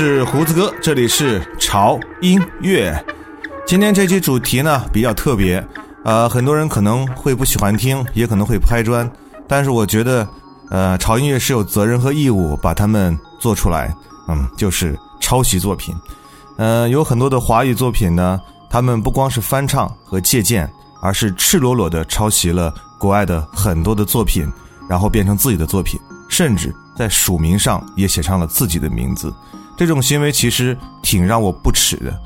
是胡子哥，这里是潮音乐。今天这期主题呢比较特别，呃，很多人可能会不喜欢听，也可能会拍砖，但是我觉得，呃，潮音乐是有责任和义务把它们做出来，嗯，就是抄袭作品，呃，有很多的华语作品呢，他们不光是翻唱和借鉴，而是赤裸裸的抄袭了国外的很多的作品，然后变成自己的作品，甚至在署名上也写上了自己的名字。这种行为其实挺让我不耻的，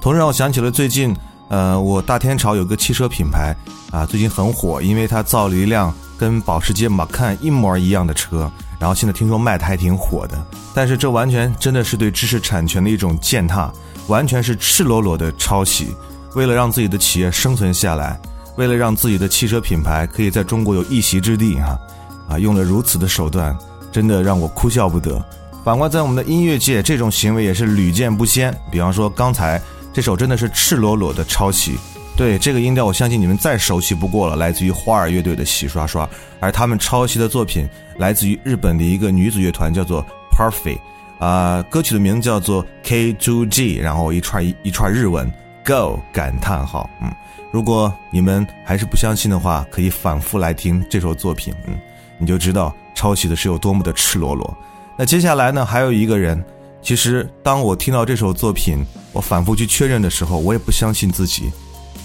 同时让我想起了最近，呃，我大天朝有个汽车品牌啊，最近很火，因为它造了一辆跟保时捷 Macan 一模一样的车，然后现在听说卖的还挺火的。但是这完全真的是对知识产权的一种践踏，完全是赤裸裸的抄袭。为了让自己的企业生存下来，为了让自己的汽车品牌可以在中国有一席之地，哈，啊，啊用了如此的手段，真的让我哭笑不得。反观在我们的音乐界，这种行为也是屡见不鲜。比方说刚才这首真的是赤裸裸的抄袭，对这个音调，我相信你们再熟悉不过了，来自于花儿乐队的《洗刷刷》，而他们抄袭的作品来自于日本的一个女子乐团，叫做 Perfect，啊，歌曲的名字叫做 K2G，然后一串一一串日文 Go 感叹号，嗯，如果你们还是不相信的话，可以反复来听这首作品，嗯，你就知道抄袭的是有多么的赤裸裸。那接下来呢？还有一个人，其实当我听到这首作品，我反复去确认的时候，我也不相信自己，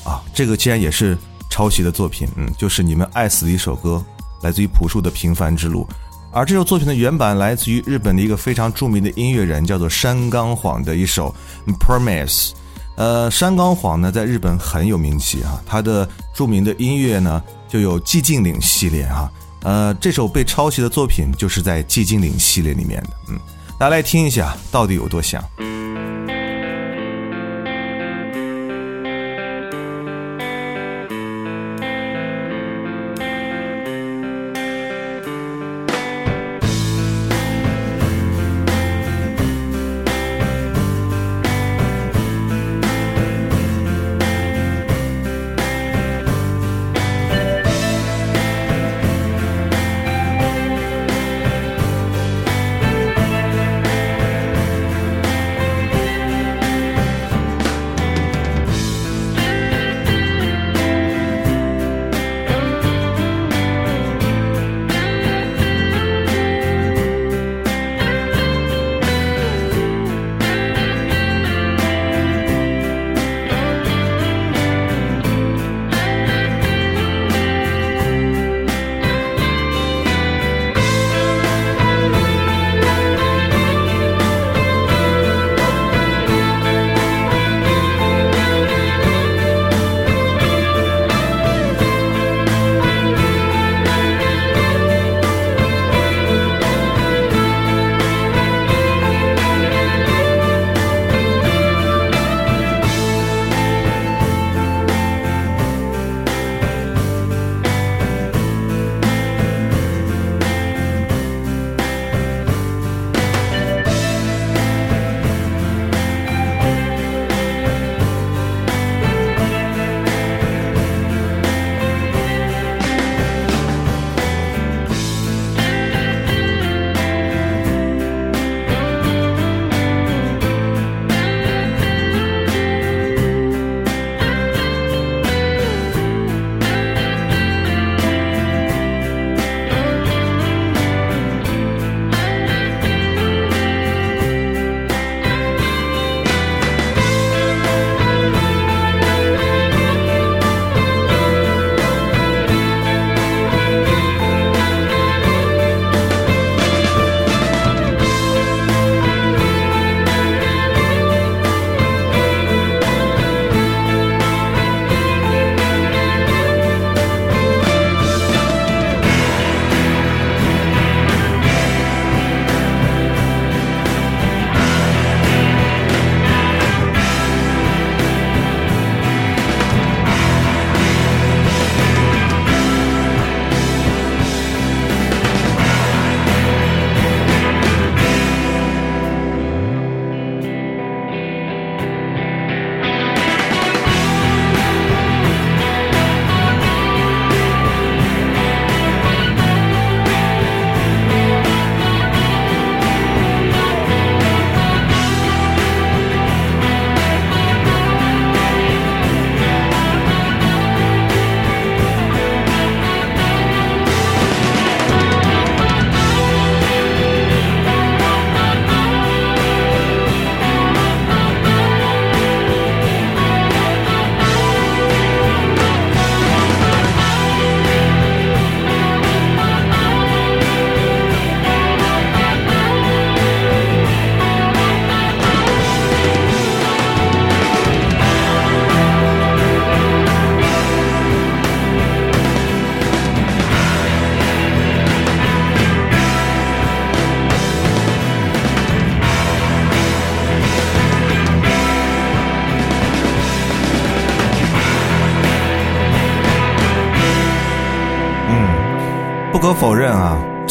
啊，这个竟然也是抄袭的作品，嗯，就是你们爱死的一首歌，来自于朴树的《平凡之路》，而这首作品的原版来自于日本的一个非常著名的音乐人，叫做山冈晃的一首《Promise》。呃，山冈晃呢，在日本很有名气啊，他的著名的音乐呢，就有寂静岭系列啊。呃，这首被抄袭的作品就是在《寂静岭》系列里面的，嗯，大家来听一下，到底有多像。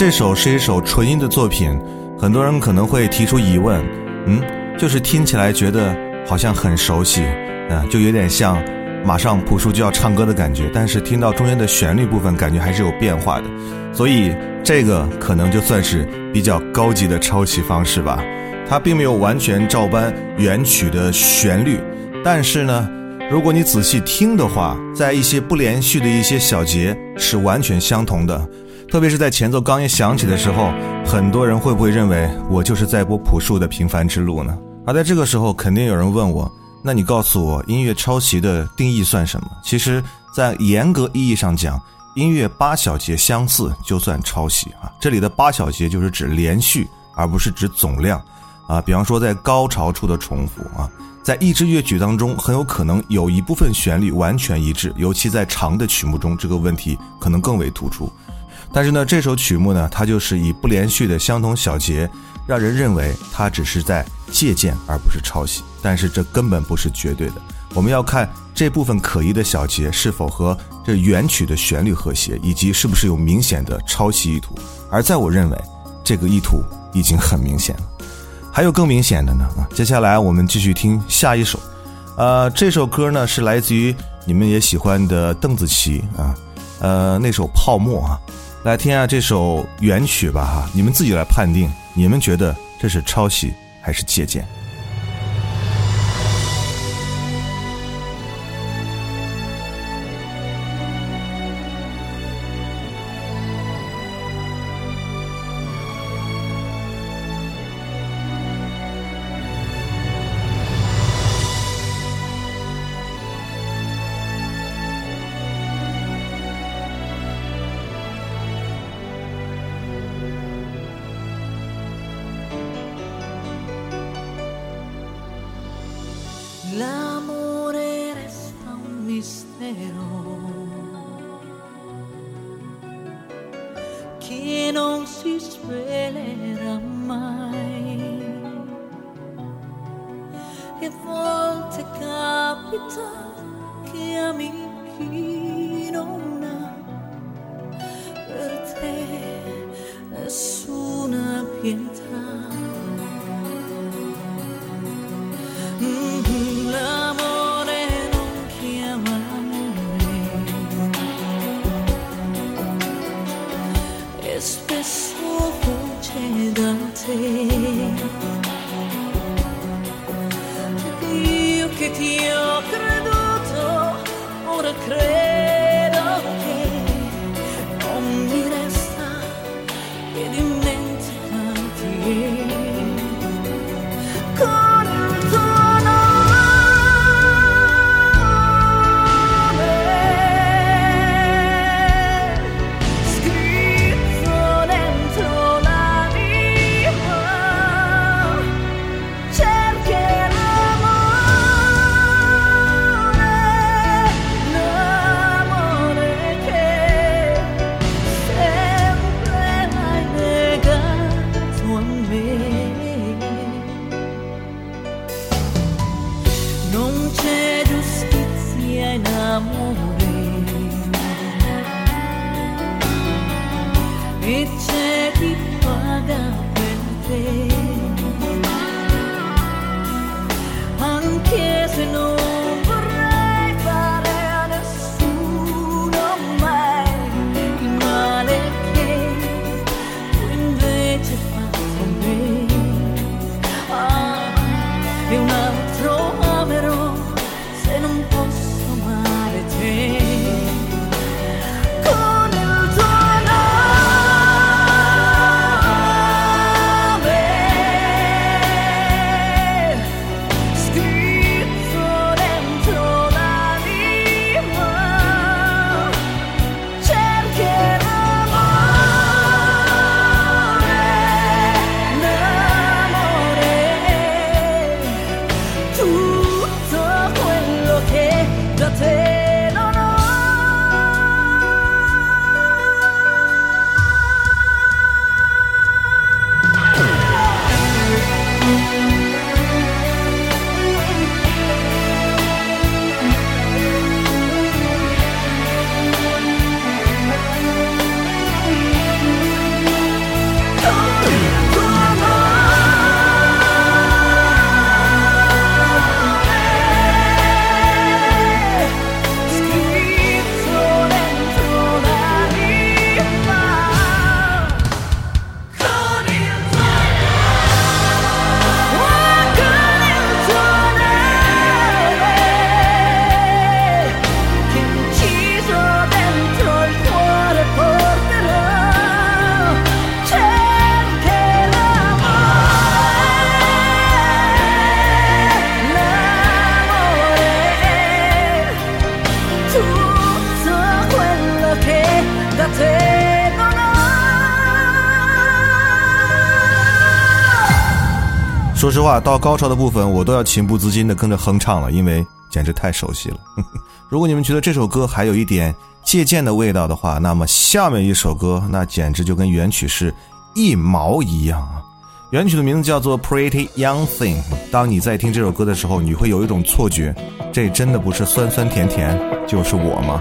这首是一首纯音的作品。很多人可能会提出疑问，嗯，就是听起来觉得好像很熟悉，啊，就有点像马上朴树就要唱歌的感觉。但是听到中间的旋律部分，感觉还是有变化的。所以这个可能就算是比较高级的抄袭方式吧。它并没有完全照搬原曲的旋律，但是呢，如果你仔细听的话，在一些不连续的一些小节是完全相同的。特别是在前奏刚一响起的时候，很多人会不会认为我就是在播朴树的《平凡之路》呢？而在这个时候，肯定有人问我：那你告诉我，音乐抄袭的定义算什么？其实，在严格意义上讲，音乐八小节相似就算抄袭啊。这里的八小节就是指连续，而不是指总量啊。比方说，在高潮处的重复啊，在一支乐曲当中，很有可能有一部分旋律完全一致，尤其在长的曲目中，这个问题可能更为突出。但是呢，这首曲目呢，它就是以不连续的相同小节，让人认为它只是在借鉴而不是抄袭。但是这根本不是绝对的，我们要看这部分可疑的小节是否和这原曲的旋律和谐，以及是不是有明显的抄袭意图。而在我认为，这个意图已经很明显了。还有更明显的呢啊！接下来我们继续听下一首，呃，这首歌呢是来自于你们也喜欢的邓紫棋啊，呃，那首《泡沫》啊。来听下这首原曲吧，哈，你们自己来判定，你们觉得这是抄袭还是借鉴？te. Perché io che ti ho creduto, ora credo. 说实话，到高潮的部分，我都要情不自禁的跟着哼唱了，因为简直太熟悉了。如果你们觉得这首歌还有一点借鉴的味道的话，那么下面一首歌那简直就跟原曲是一毛一样啊！原曲的名字叫做《Pretty Young Thing》。当你在听这首歌的时候，你会有一种错觉，这真的不是酸酸甜甜，就是我吗？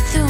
through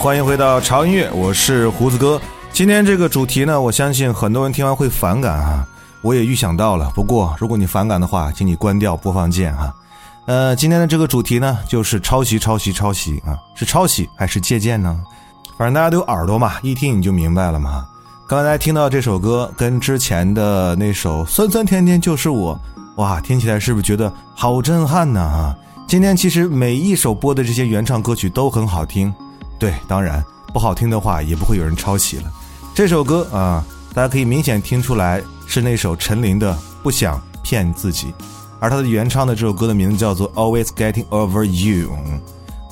欢迎回到潮音乐，我是胡子哥。今天这个主题呢，我相信很多人听完会反感啊，我也预想到了。不过，如果你反感的话，请你关掉播放键哈。呃，今天的这个主题呢，就是抄袭、抄袭、抄袭啊，是抄袭还是借鉴呢？反正大家都有耳朵嘛，一听你就明白了嘛。刚才听到这首歌，跟之前的那首《酸酸甜甜就是我》，哇，听起来是不是觉得好震撼呢？啊，今天其实每一首播的这些原唱歌曲都很好听，对，当然不好听的话也不会有人抄袭了。这首歌啊，大家可以明显听出来是那首陈琳的《不想骗自己》，而它的原唱的这首歌的名字叫做《Always Getting Over You》，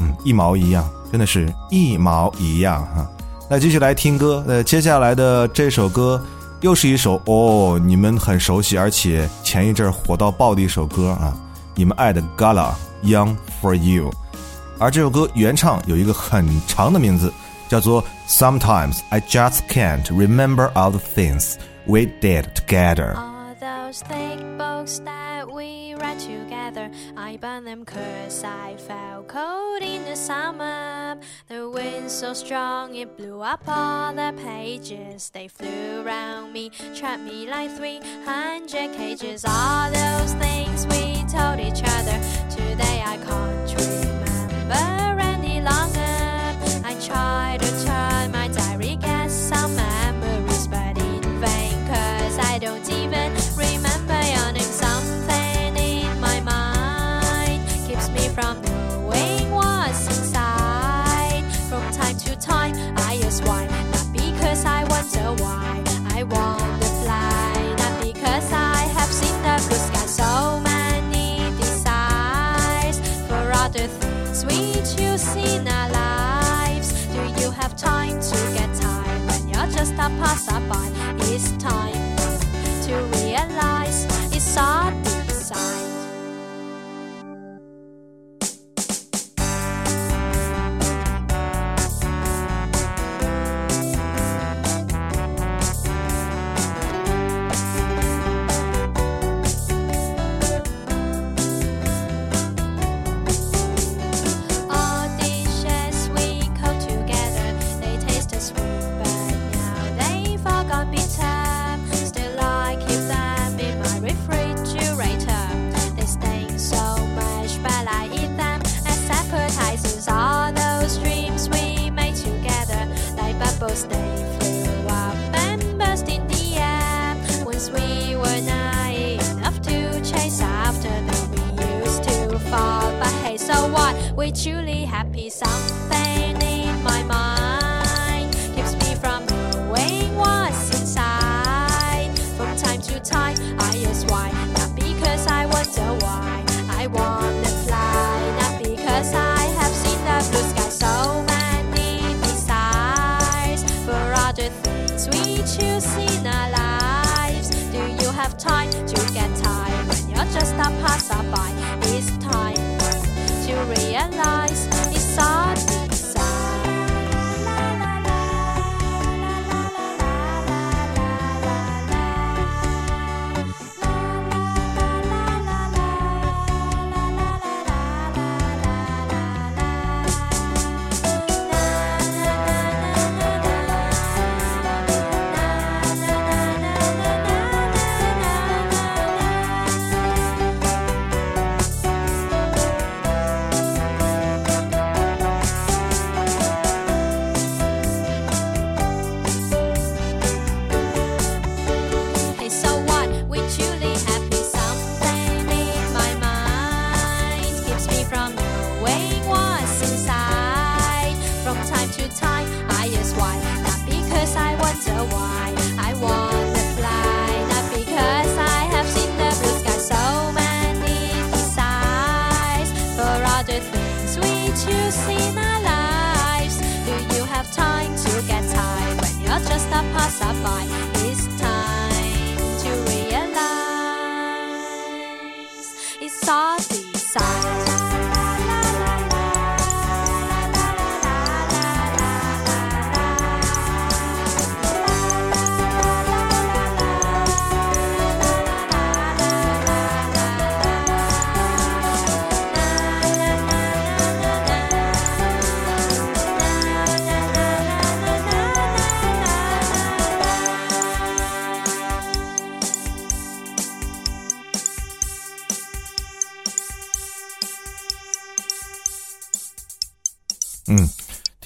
嗯，一毛一样，真的是一毛一样哈。那继续来听歌，呃，接下来的这首歌又是一首哦，你们很熟悉，而且前一阵火到爆的一首歌啊，你们爱的 Gala Young for You，而这首歌原唱有一个很长的名字，叫做 Sometimes I Just Can't Remember All the Things We Did Together。I burn them cause I felt cold in the summer. The wind so strong it blew up all the pages. They flew around me, trapped me like 300 cages. All those things we told each other. Today I can't remember any longer. I try to turn time to get tired when you're just a passerby? It's time to realize it's our design.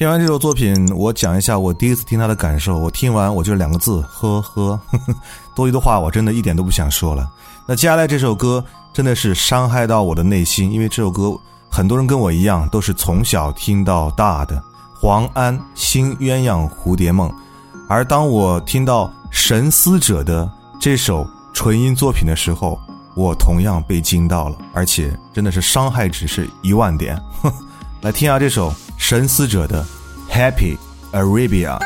听完这首作品，我讲一下我第一次听他的感受。我听完我就两个字：呵呵。多余的话我真的一点都不想说了。那接下来这首歌真的是伤害到我的内心，因为这首歌很多人跟我一样都是从小听到大的。黄安《新鸳鸯蝴蝶梦》，而当我听到神思者的这首纯音作品的时候，我同样被惊到了，而且真的是伤害值是一万点。来听下这首神思者的《Happy Arabia》。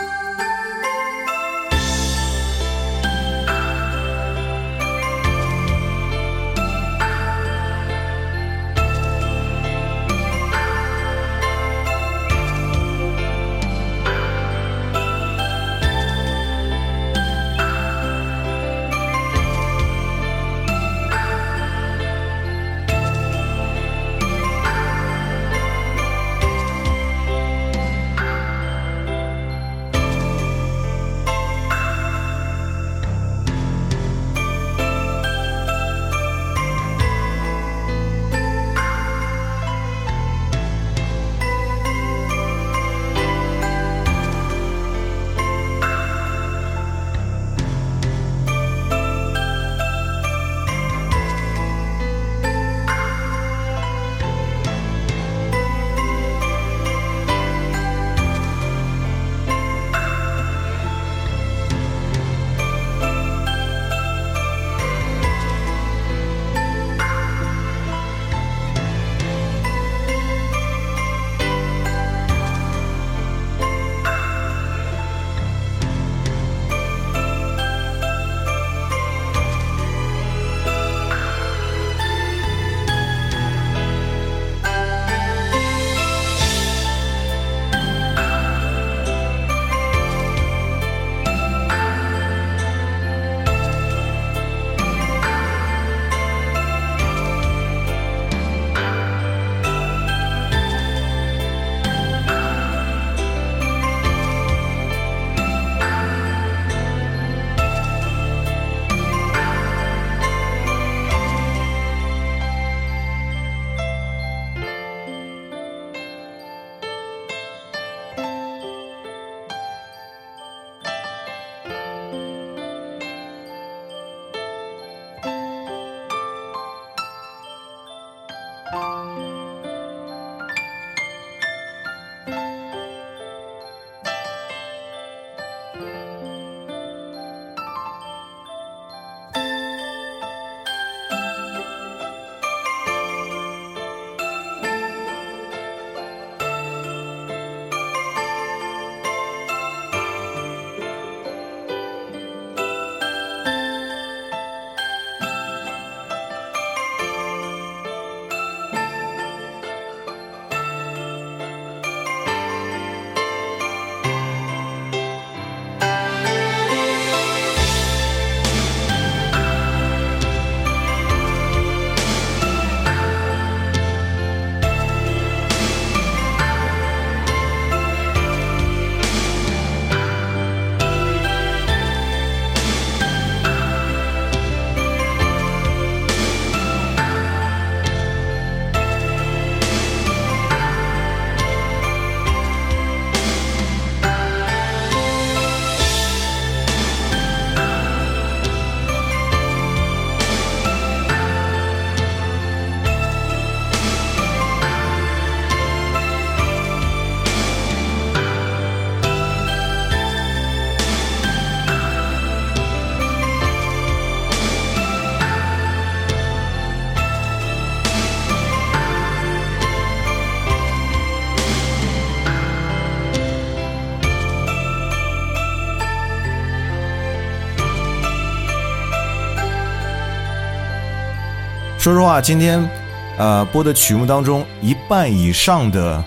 说实话，今天，呃，播的曲目当中，一半以上的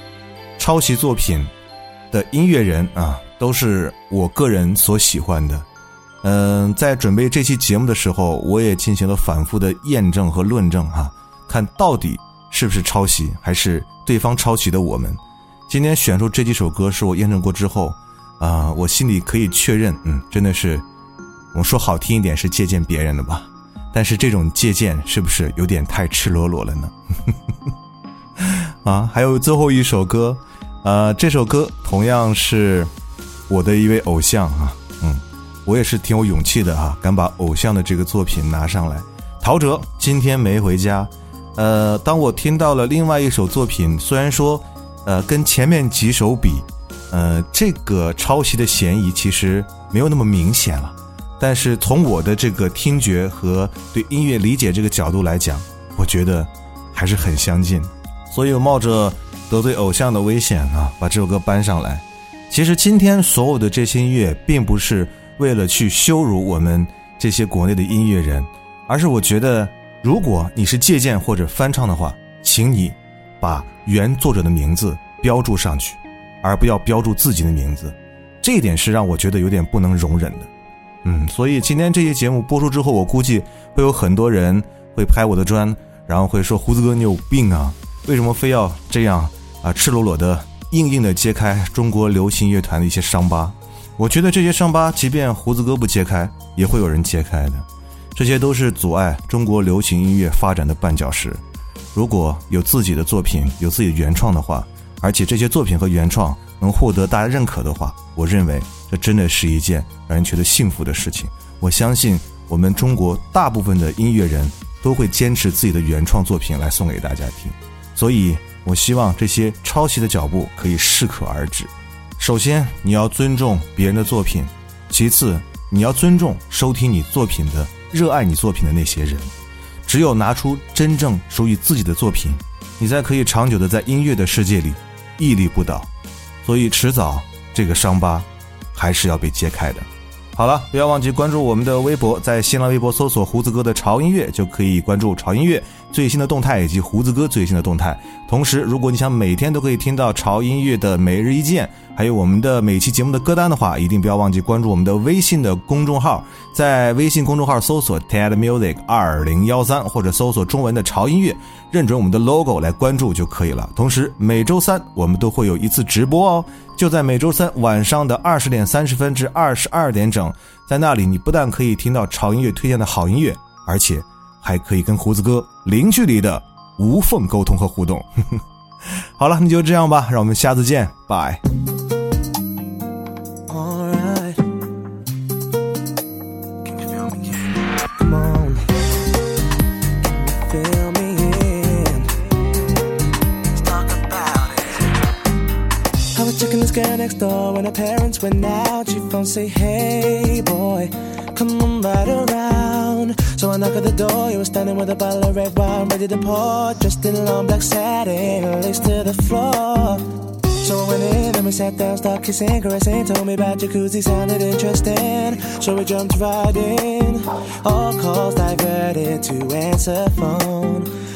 抄袭作品的音乐人啊，都是我个人所喜欢的。嗯，在准备这期节目的时候，我也进行了反复的验证和论证哈，看到底是不是抄袭，还是对方抄袭的我们。今天选出这几首歌，是我验证过之后，啊，我心里可以确认，嗯，真的是，我说好听一点是借鉴别人的吧。但是这种借鉴是不是有点太赤裸裸了呢？啊，还有最后一首歌，呃，这首歌同样是我的一位偶像啊，嗯，我也是挺有勇气的啊，敢把偶像的这个作品拿上来。陶喆今天没回家，呃，当我听到了另外一首作品，虽然说，呃，跟前面几首比，呃，这个抄袭的嫌疑其实没有那么明显了，但是从我的这个听觉和对音乐理解这个角度来讲，我觉得还是很相近，所以我冒着得罪偶像的危险啊，把这首歌搬上来。其实今天所有的这些音乐，并不是为了去羞辱我们这些国内的音乐人。而是我觉得，如果你是借鉴或者翻唱的话，请你把原作者的名字标注上去，而不要标注自己的名字。这一点是让我觉得有点不能容忍的。嗯，所以今天这期节目播出之后，我估计会有很多人会拍我的砖，然后会说：“胡子哥，你有病啊？为什么非要这样啊？赤裸裸的、硬硬的揭开中国流行乐团的一些伤疤？”我觉得这些伤疤，即便胡子哥不揭开，也会有人揭开的。这些都是阻碍中国流行音乐发展的绊脚石。如果有自己的作品，有自己的原创的话，而且这些作品和原创能获得大家认可的话，我认为这真的是一件让人觉得幸福的事情。我相信我们中国大部分的音乐人都会坚持自己的原创作品来送给大家听。所以，我希望这些抄袭的脚步可以适可而止。首先，你要尊重别人的作品；其次，你要尊重收听你作品的。热爱你作品的那些人，只有拿出真正属于自己的作品，你才可以长久的在音乐的世界里屹立不倒。所以，迟早这个伤疤还是要被揭开的。好了，不要忘记关注我们的微博，在新浪微博搜索“胡子哥的潮音乐”就可以关注潮音乐最新的动态以及胡子哥最新的动态。同时，如果你想每天都可以听到潮音乐的每日一见，还有我们的每期节目的歌单的话，一定不要忘记关注我们的微信的公众号，在微信公众号搜索 “TED Music 二零幺三”或者搜索中文的潮音乐，认准我们的 logo 来关注就可以了。同时，每周三我们都会有一次直播哦。就在每周三晚上的二十点三十分至二十二点整，在那里你不但可以听到潮音乐推荐的好音乐，而且还可以跟胡子哥零距离的无缝沟通和互动。好了，那就这样吧，让我们下次见，拜。Next door when her parents went out. She phone say, Hey boy, come on right around. So I knock at the door. You were standing with a bottle of red wine ready to pour, dressed in long black satin, lace to the floor. So I went in and we sat down, started kissing, caressing. Told me about jacuzzi, sounded interesting. So we jumped right in. All calls diverted to answer phone.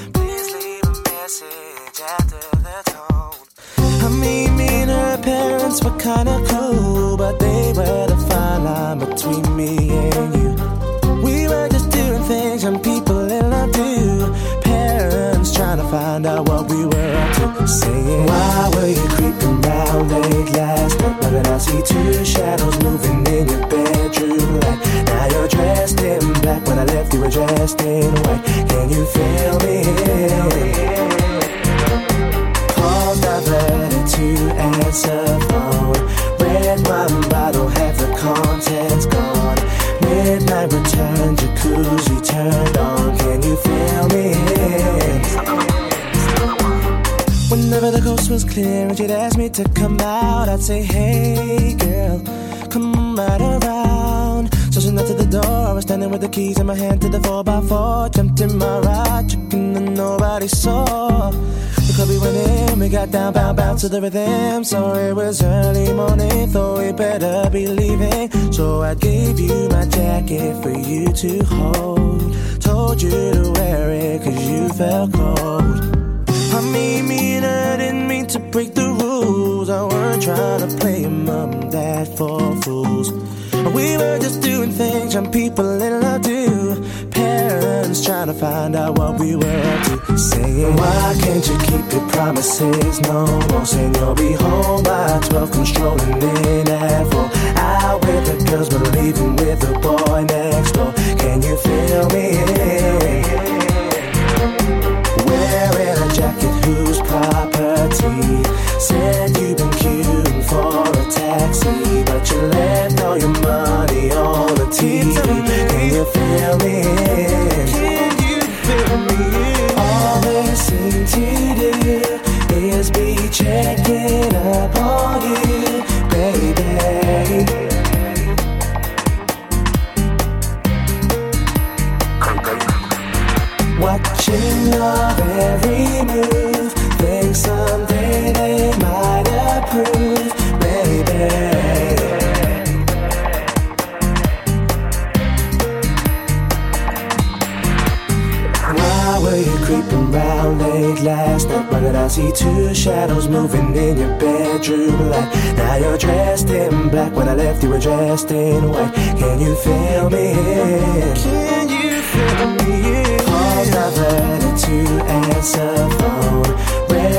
Parents were kinda cool, but they were the fine line between me and you. We were just doing things young people in love do. Parents trying to find out what we were up to. Saying, Why were you creeping round late last night? Did I see two shadows moving in your bedroom light? Now you're dressed in black. When I left, you were dressed in white. Can you feel me? Diverted to answer phone. Red wine bottle, half the contents gone. Midnight return, jacuzzi turned on. Can you feel me? Whenever the coast was clear and she'd ask me to come out, I'd say, Hey girl, come right around. So she knocked at the door, I was standing with the keys in my hand to the 4x4. Jumped in my ride, chicken and nobody saw. The club we went in, we got down, bound, bound to the rhythm. So it was early morning, thought we better be leaving. So I gave you my jacket for you to hold. Told you to wear it cause you felt cold. I mean, me and I didn't mean to break the rules. I weren't trying to play mom dad for fools. We were just doing things young people in love do. Trying to find out what we were up to. Saying, Why can't you keep your promises? No more saying you'll be home by 12, controlling in at 4. Out with the girls, but leaving with the boy next door. Can you feel me? Wearing a jacket whose property said you've been move for a taxi, but you left all your money on the TV. Can you feel me? Can you feel me? All they seem to do is be checking up on you, baby. Watching your every move, think someday they might approve.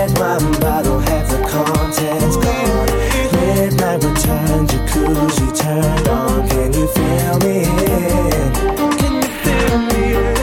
Red wine bottle, half the contents gone. Midnight return, jacuzzi turned on. Can you feel me? Can you feel me?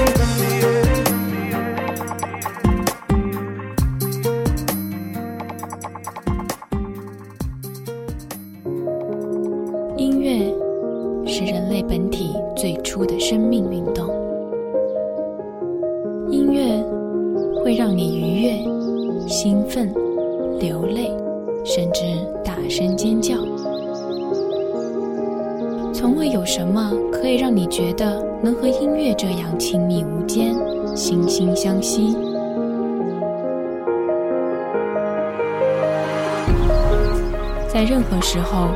任何时候，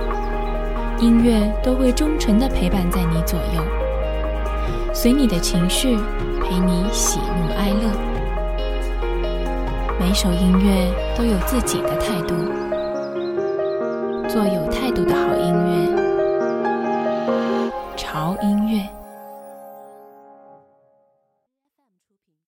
音乐都会忠诚的陪伴在你左右，随你的情绪，陪你喜怒哀乐。每首音乐都有自己的态度，做有态度的好音乐，潮音乐。